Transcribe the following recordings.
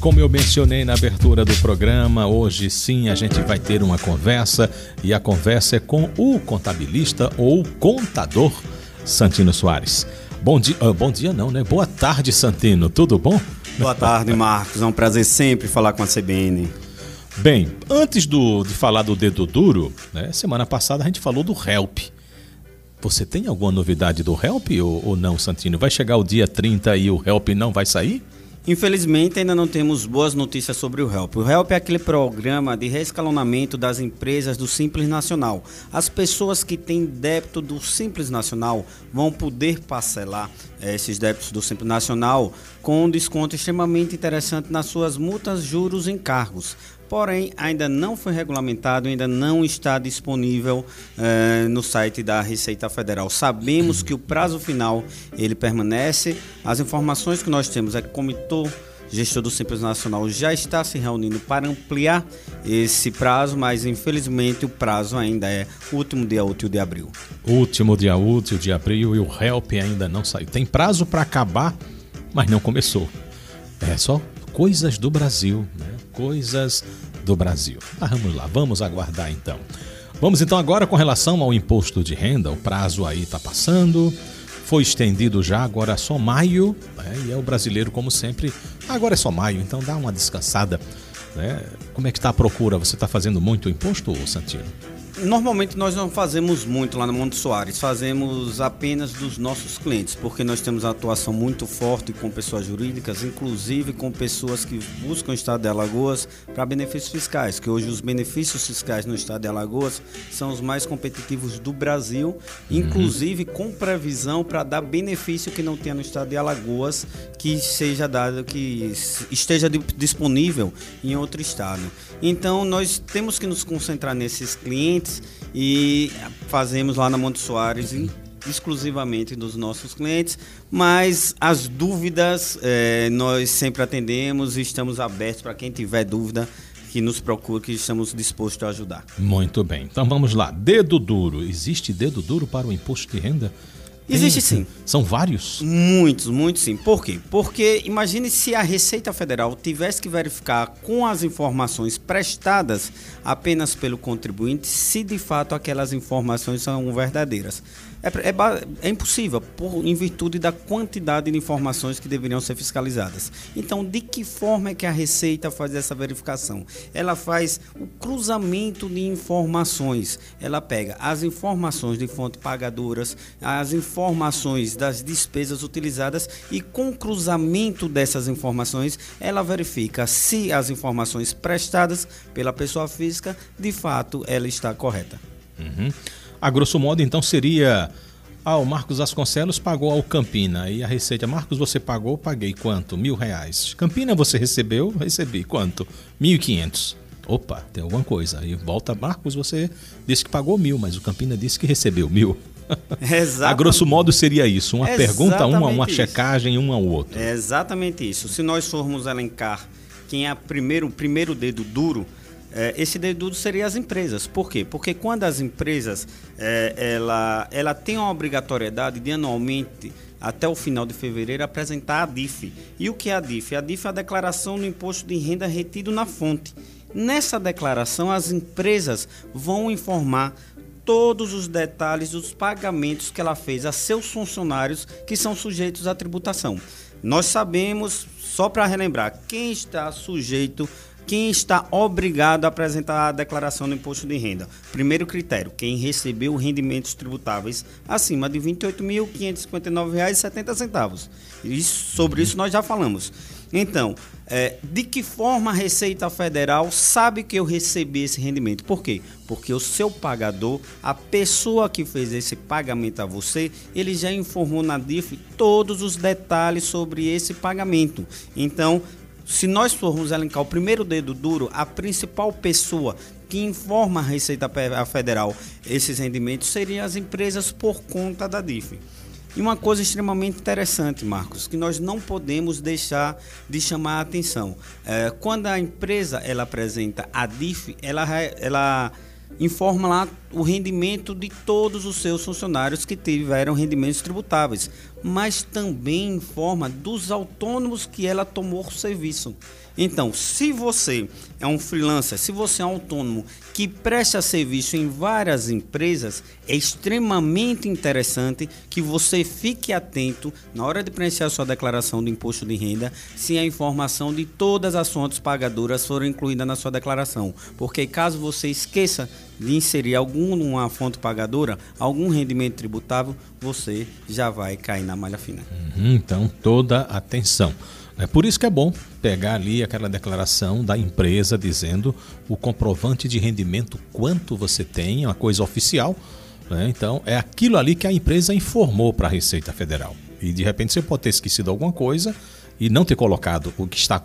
Como eu mencionei na abertura do programa, hoje sim a gente vai ter uma conversa e a conversa é com o contabilista ou contador Santino Soares. Bom dia, uh, bom dia não, né? Boa tarde, Santino. Tudo bom? Boa tarde, Marcos. É um prazer sempre falar com a CBN. Bem, antes do, de falar do dedo duro, né, semana passada a gente falou do HELP. Você tem alguma novidade do HELP ou, ou não, Santino? Vai chegar o dia 30 e o HELP não vai sair? Infelizmente, ainda não temos boas notícias sobre o HELP. O HELP é aquele programa de reescalonamento das empresas do Simples Nacional. As pessoas que têm débito do Simples Nacional vão poder parcelar eh, esses débitos do Simples Nacional com um desconto extremamente interessante nas suas multas, juros e encargos porém ainda não foi regulamentado, ainda não está disponível eh, no site da Receita Federal. Sabemos que o prazo final ele permanece. As informações que nós temos é que o comitê gestor do Simples Nacional já está se reunindo para ampliar esse prazo, mas infelizmente o prazo ainda é último dia útil de abril. Último dia útil de abril e o HELP ainda não saiu. Tem prazo para acabar, mas não começou. É só coisas do Brasil, né? Coisas do Brasil. Mas vamos lá, vamos aguardar então. Vamos então agora com relação ao imposto de renda, o prazo aí está passando, foi estendido já, agora é só maio, né? e é o brasileiro, como sempre, agora é só maio, então dá uma descansada. Né? Como é que está a procura? Você está fazendo muito imposto, Santino? Normalmente nós não fazemos muito lá no Monte Soares, fazemos apenas dos nossos clientes, porque nós temos uma atuação muito forte com pessoas jurídicas, inclusive com pessoas que buscam o estado de Alagoas para benefícios fiscais, que hoje os benefícios fiscais no estado de Alagoas são os mais competitivos do Brasil, uhum. inclusive com previsão para dar benefício que não tenha no estado de Alagoas, que seja dado, que esteja disponível em outro estado. Então nós temos que nos concentrar nesses clientes clientes e fazemos lá na Monte Soares exclusivamente dos nossos clientes, mas as dúvidas é, nós sempre atendemos e estamos abertos para quem tiver dúvida que nos procure, que estamos dispostos a ajudar. Muito bem. Então vamos lá. Dedo duro. Existe dedo duro para o imposto de renda? Existe sim. São vários? Muitos, muitos sim. Por quê? Porque imagine se a Receita Federal tivesse que verificar com as informações prestadas apenas pelo contribuinte se de fato aquelas informações são verdadeiras. É, é, é, impossível, por, em virtude da quantidade de informações que deveriam ser fiscalizadas. Então, de que forma é que a Receita faz essa verificação? Ela faz o cruzamento de informações. Ela pega as informações de fontes pagadoras, as informações das despesas utilizadas e, com o cruzamento dessas informações, ela verifica se as informações prestadas pela pessoa física, de fato, ela está correta. Uhum. A grosso modo, então, seria. Ah, o Marcos Vasconcelos pagou ao Campina. E a receita, Marcos, você pagou? Paguei quanto? Mil reais. Campina, você recebeu? Recebi. Quanto? Mil e quinhentos. Opa, tem alguma coisa. Aí volta, Marcos, você disse que pagou mil, mas o Campina disse que recebeu mil. Exatamente. A grosso modo seria isso, uma Exatamente pergunta, uma, uma checagem, um ao outro. É exatamente isso. Se nós formos elencar quem é primeiro, o primeiro dedo duro, esse deduto seria as empresas. Por quê? Porque quando as empresas é, ela, ela tem a obrigatoriedade de anualmente até o final de fevereiro apresentar a DIF. E o que é a DIF? A DIF é a declaração do imposto de renda retido na fonte. Nessa declaração, as empresas vão informar todos os detalhes dos pagamentos que ela fez a seus funcionários que são sujeitos à tributação. Nós sabemos, só para relembrar, quem está sujeito quem está obrigado a apresentar a declaração do imposto de renda? Primeiro critério, quem recebeu rendimentos tributáveis acima de R$ 28.559,70. Isso, sobre isso nós já falamos. Então, é, de que forma a Receita Federal sabe que eu recebi esse rendimento? Por quê? Porque o seu pagador, a pessoa que fez esse pagamento a você, ele já informou na DIF todos os detalhes sobre esse pagamento. Então, se nós formos elencar o primeiro dedo duro, a principal pessoa que informa a Receita Federal esses rendimentos seriam as empresas por conta da DIF. E uma coisa extremamente interessante, Marcos, que nós não podemos deixar de chamar a atenção. É, quando a empresa ela apresenta a DIF, ela, ela informa lá o rendimento de todos os seus funcionários que tiveram rendimentos tributáveis. mas também informa dos autônomos que ela tomou o serviço. Então, se você é um freelancer, se você é um autônomo que presta serviço em várias empresas, é extremamente interessante que você fique atento na hora de preencher a sua declaração de imposto de renda, se a informação de todas as fontes pagadoras for incluída na sua declaração. Porque caso você esqueça de inserir alguma fonte pagadora, algum rendimento tributável, você já vai cair na malha fina. Uhum, então, toda atenção. É por isso que é bom pegar ali aquela declaração da empresa dizendo o comprovante de rendimento, quanto você tem, uma coisa oficial. Né? Então, é aquilo ali que a empresa informou para a Receita Federal. E de repente você pode ter esquecido alguma coisa e não ter colocado o que está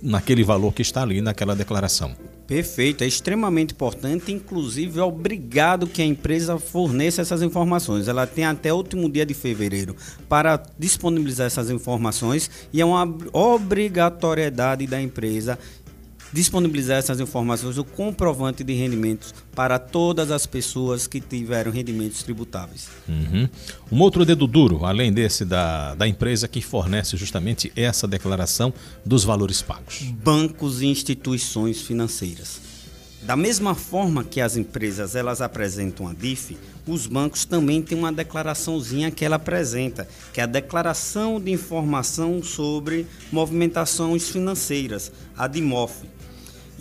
naquele valor que está ali naquela declaração. Perfeito, é extremamente importante, inclusive obrigado que a empresa forneça essas informações. Ela tem até o último dia de fevereiro para disponibilizar essas informações e é uma obrigatoriedade da empresa disponibilizar essas informações, o comprovante de rendimentos para todas as pessoas que tiveram rendimentos tributáveis. Uhum. Um outro dedo duro, além desse da, da empresa que fornece justamente essa declaração dos valores pagos. Bancos e instituições financeiras. Da mesma forma que as empresas elas apresentam a DIF, os bancos também têm uma declaraçãozinha que ela apresenta, que é a declaração de informação sobre movimentações financeiras, a DIMOF.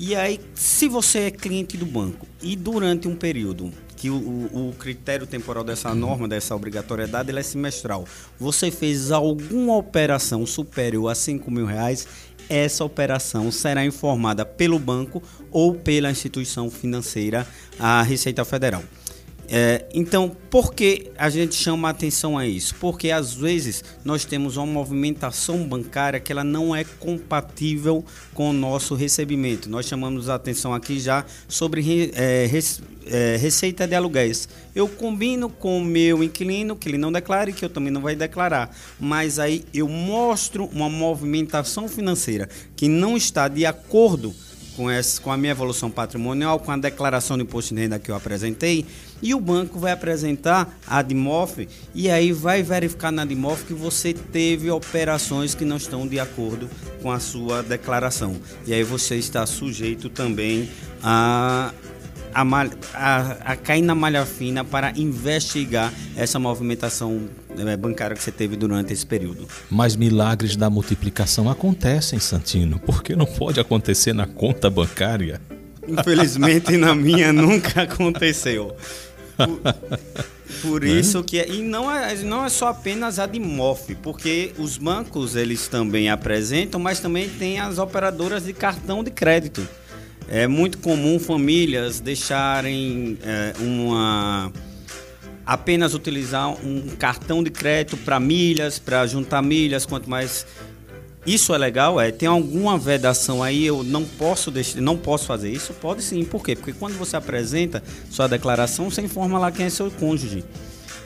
E aí, se você é cliente do banco e durante um período que o, o, critério temporal dessa norma, dessa obrigatoriedade, ele é semestral. Você fez alguma operação superior a 5 mil reais, essa operação será informada pelo banco ou pela instituição financeira, a Receita Federal. É, então, por que a gente chama atenção a isso? Porque às vezes nós temos uma movimentação bancária que ela não é compatível com o nosso recebimento. Nós chamamos a atenção aqui já sobre é, é, receita de aluguéis. Eu combino com o meu inquilino que ele não declare, que eu também não vai declarar, mas aí eu mostro uma movimentação financeira que não está de acordo com, essa, com a minha evolução patrimonial, com a declaração de imposto de renda que eu apresentei e o banco vai apresentar a DIMOF e aí vai verificar na DIMOF que você teve operações que não estão de acordo com a sua declaração. E aí você está sujeito também a a, a, a, cair na malha fina para investigar essa movimentação eh, bancária que você teve durante esse período. Mas milagres da multiplicação acontecem, Santino. Por que não pode acontecer na conta bancária? Infelizmente, na minha nunca aconteceu. Por, isso que é, e não é, não é só apenas a de MOF, porque os bancos eles também apresentam, mas também tem as operadoras de cartão de crédito. É muito comum famílias deixarem é, uma apenas utilizar um cartão de crédito para milhas, para juntar milhas, quanto mais isso é legal, é. Tem alguma vedação aí, eu não posso deixar, não posso fazer isso? Pode sim. Por quê? Porque quando você apresenta sua declaração, você informa lá quem é seu cônjuge.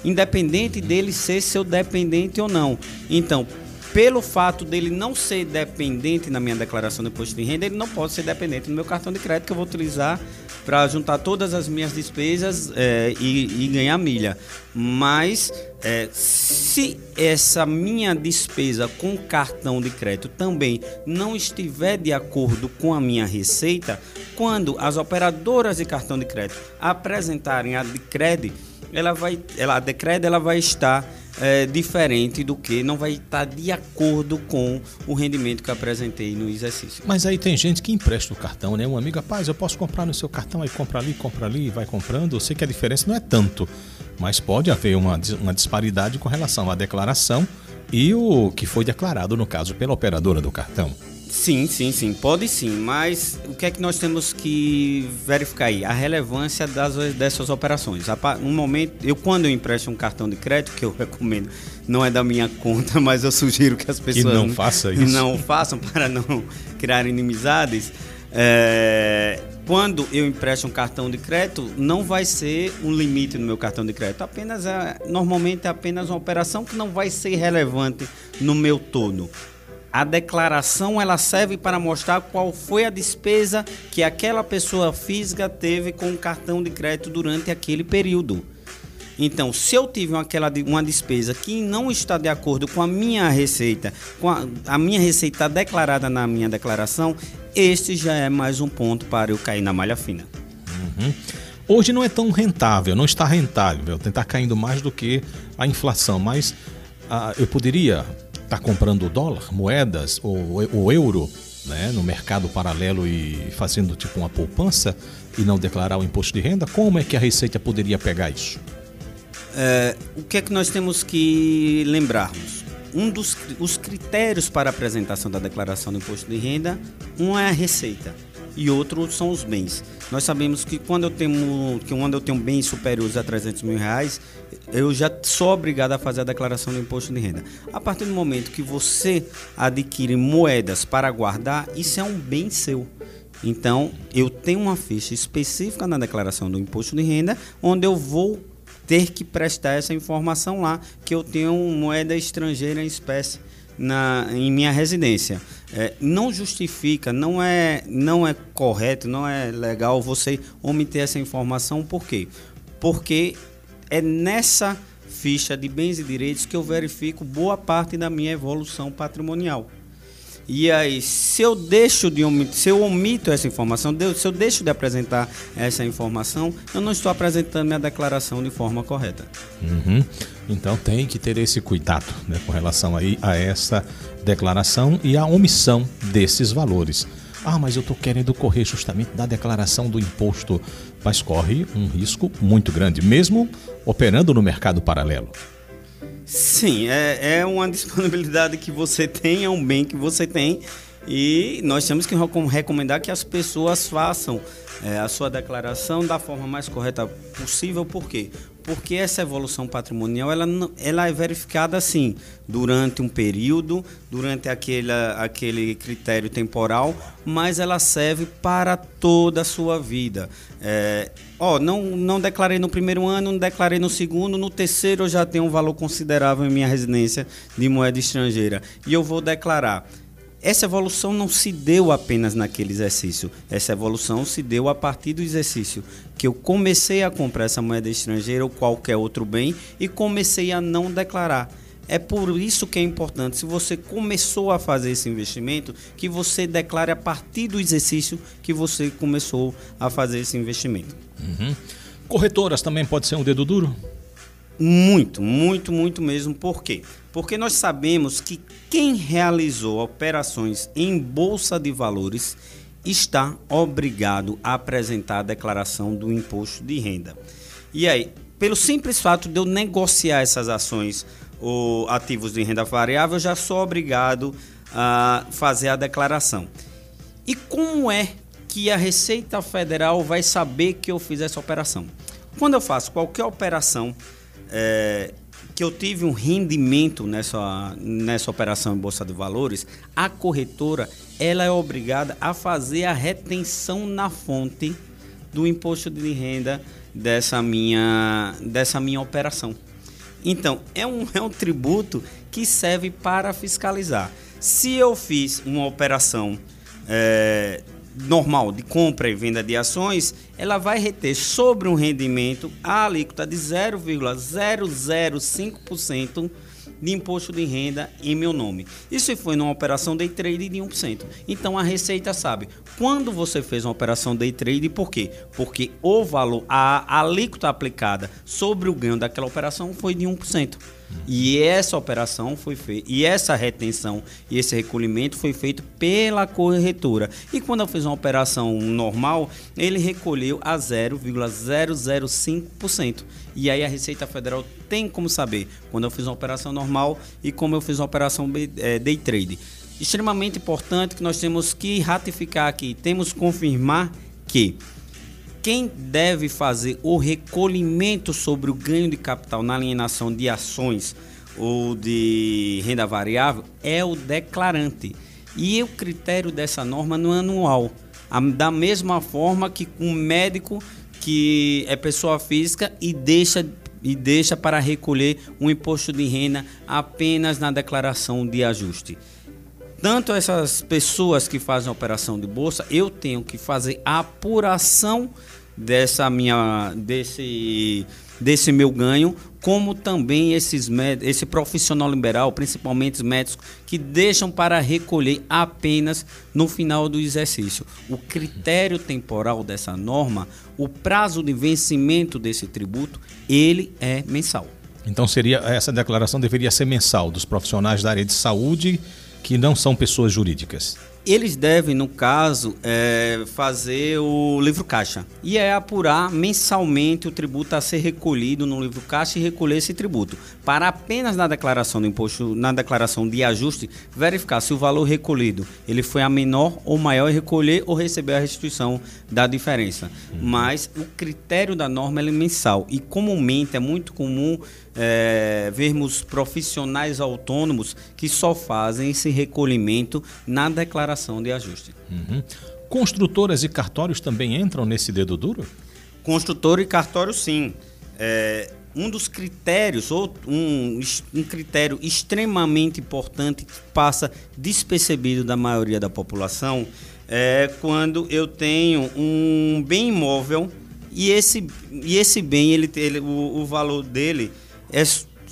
Independente dele ser seu dependente ou não. Então, pelo fato dele não ser dependente na minha declaração de imposto de renda, ele não pode ser dependente no meu cartão de crédito que eu vou utilizar para juntar todas as minhas despesas é, e, e, ganhar milha. Mas é, se essa minha despesa com cartão de crédito também não estiver de acordo com a minha receita, quando as operadoras de cartão de crédito apresentarem a de ela vai, ela, a de crédito ela vai estar é, diferente do que não vai estar de acordo com o rendimento que apresentei no exercício. Mas aí tem gente que empresta o cartão, né? Um amigo, rapaz, eu posso comprar no seu cartão, aí compra ali, compra ali, vai comprando. Eu sei que a diferença não é tanto, mas pode haver uma, uma disparidade com relação à declaração e o que foi declarado, no caso, pela operadora do cartão. Sim, sim, sim, pode sim, mas o que é que nós temos que verificar aí? A relevância das, dessas operações. No momento, eu quando eu empresto um cartão de crédito, que eu recomendo, não é da minha conta, mas eu sugiro que as pessoas não, façam isso. não façam para não criar inimizades. É, quando eu empresto um cartão de crédito, não vai ser um limite no meu cartão de crédito. Apenas é, normalmente é apenas uma operação que não vai ser relevante no meu todo. A declaração ela serve para mostrar qual foi a despesa que aquela pessoa física teve com o cartão de crédito durante aquele período. Então, se eu tive aquela, uma despesa que não está de acordo com a minha receita, com a, a minha receita declarada na minha declaração, este já é mais um ponto para eu cair na malha fina. Uhum. Hoje não é tão rentável, não está rentável, está caindo mais do que a inflação, mas ah, eu poderia estar tá comprando dólar, moedas ou o euro né, no mercado paralelo e fazendo tipo uma poupança e não declarar o imposto de renda? Como é que a Receita poderia pegar isso? É, o que é que nós temos que lembrarmos? Um dos os critérios para a apresentação da declaração do imposto de renda, um é a receita e outro são os bens. Nós sabemos que quando eu tenho, que quando eu tenho bens superiores a 300 mil reais, eu já sou obrigado a fazer a declaração do imposto de renda. A partir do momento que você adquire moedas para guardar, isso é um bem seu. Então, eu tenho uma ficha específica na declaração do imposto de renda, onde eu vou ter que prestar essa informação lá que eu tenho moeda estrangeira em espécie na, em minha residência. É, não justifica, não é, não é correto, não é legal você omitir essa informação. Por quê? Porque é nessa ficha de bens e direitos que eu verifico boa parte da minha evolução patrimonial. E aí, se eu deixo de se eu omito essa informação, se eu deixo de apresentar essa informação, eu não estou apresentando minha declaração de forma correta. Uhum. Então tem que ter esse cuidado né, com relação aí a essa declaração e a omissão desses valores. Ah, mas eu estou querendo correr justamente da declaração do imposto, mas corre um risco muito grande, mesmo operando no mercado paralelo. Sim, é, é uma disponibilidade que você tem, é um bem que você tem e nós temos que recomendar que as pessoas façam é, a sua declaração da forma mais correta possível. Por quê? Porque essa evolução patrimonial ela, ela é verificada assim durante um período, durante aquele, aquele critério temporal, mas ela serve para toda a sua vida. É, ó, não, não declarei no primeiro ano, não declarei no segundo, no terceiro eu já tenho um valor considerável em minha residência de moeda estrangeira e eu vou declarar. Essa evolução não se deu apenas naquele exercício. Essa evolução se deu a partir do exercício que eu comecei a comprar essa moeda estrangeira ou qualquer outro bem e comecei a não declarar. É por isso que é importante, se você começou a fazer esse investimento, que você declare a partir do exercício que você começou a fazer esse investimento. Uhum. Corretoras também pode ser um dedo duro? Muito, muito, muito mesmo. Por quê? Porque nós sabemos que quem realizou operações em bolsa de valores está obrigado a apresentar a declaração do imposto de renda. E aí, pelo simples fato de eu negociar essas ações ou ativos de renda variável, eu já sou obrigado a fazer a declaração. E como é que a Receita Federal vai saber que eu fiz essa operação? Quando eu faço qualquer operação é, que eu tive um rendimento nessa, nessa operação em Bolsa de Valores, a corretora ela é obrigada a fazer a retenção na fonte do imposto de renda dessa minha, dessa minha operação. Então, é um, é um tributo que serve para fiscalizar. Se eu fiz uma operação é, normal de compra e venda de ações, ela vai reter sobre um rendimento a alíquota de 0,005% de imposto de renda em meu nome. Isso foi numa operação day trade de 1%. Então a Receita sabe quando você fez uma operação day trade, por quê? Porque o valor, a alíquota aplicada sobre o ganho daquela operação foi de 1%. E essa operação foi feita, e essa retenção e esse recolhimento foi feito pela corretora. E quando eu fiz uma operação normal, ele recolheu a 0,005%. E aí a Receita Federal tem como saber quando eu fiz uma operação normal e como eu fiz uma operação é, day trade. Extremamente importante que nós temos que ratificar aqui, temos que confirmar que quem deve fazer o recolhimento sobre o ganho de capital na alienação de ações ou de renda variável é o declarante. E o critério dessa norma não é anual. Da mesma forma que um médico que é pessoa física e deixa e deixa para recolher um imposto de renda apenas na declaração de ajuste. Tanto essas pessoas que fazem a operação de bolsa, eu tenho que fazer a apuração dessa minha desse desse meu ganho, como também esses esse profissional liberal, principalmente os médicos, que deixam para recolher apenas no final do exercício. O critério temporal dessa norma, o prazo de vencimento desse tributo, ele é mensal. Então seria essa declaração deveria ser mensal dos profissionais da área de saúde que não são pessoas jurídicas. Eles devem, no caso, é, fazer o livro caixa e é apurar mensalmente o tributo a ser recolhido no livro caixa e recolher esse tributo. Para apenas na declaração do imposto, na declaração de ajuste, verificar se o valor recolhido ele foi a menor ou maior e recolher ou receber a restituição da diferença. Uhum. Mas o critério da norma é mensal e comumente é muito comum é, vermos profissionais autônomos que só fazem esse recolhimento na declaração de ajuste. Uhum. Construtoras e cartórios também entram nesse dedo duro? Construtor e cartório, sim. É, um dos critérios, ou um, um critério extremamente importante que passa despercebido da maioria da população, é quando eu tenho um bem imóvel e esse, e esse bem, ele, ele, o, o valor dele é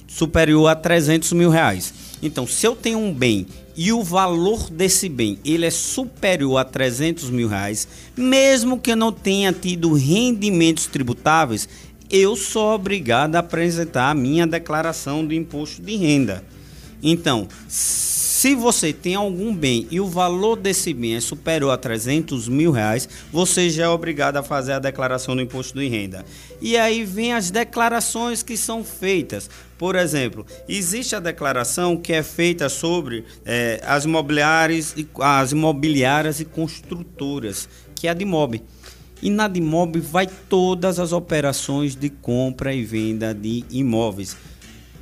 superior a 300 mil reais. Então, se eu tenho um bem e o valor desse bem ele é superior a 300 mil reais, mesmo que eu não tenha tido rendimentos tributáveis, eu sou obrigado a apresentar a minha declaração do imposto de renda. Então, se você tem algum bem e o valor desse bem é superior a 300 mil reais, você já é obrigado a fazer a declaração do imposto de renda. E aí vem as declarações que são feitas. Por exemplo, existe a declaração que é feita sobre é, as, imobiliárias, as imobiliárias e construtoras, que é a DIMOB. E na DIMOB vai todas as operações de compra e venda de imóveis.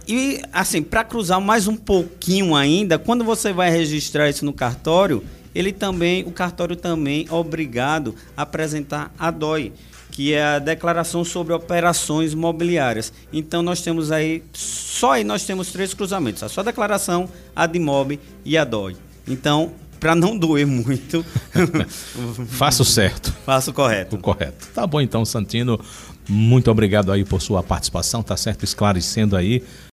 E assim, para cruzar mais um pouquinho ainda, quando você vai registrar isso no cartório, ele também, o cartório também é obrigado a apresentar a DOI, que é a declaração sobre operações imobiliárias. Então nós temos aí, só aí nós temos três cruzamentos: a sua declaração, a de DIMOB e a DOI. Então, para não doer muito, faça o certo. Faça o correto. O correto. Tá bom então, Santino. Muito obrigado aí por sua participação, tá certo? Esclarecendo aí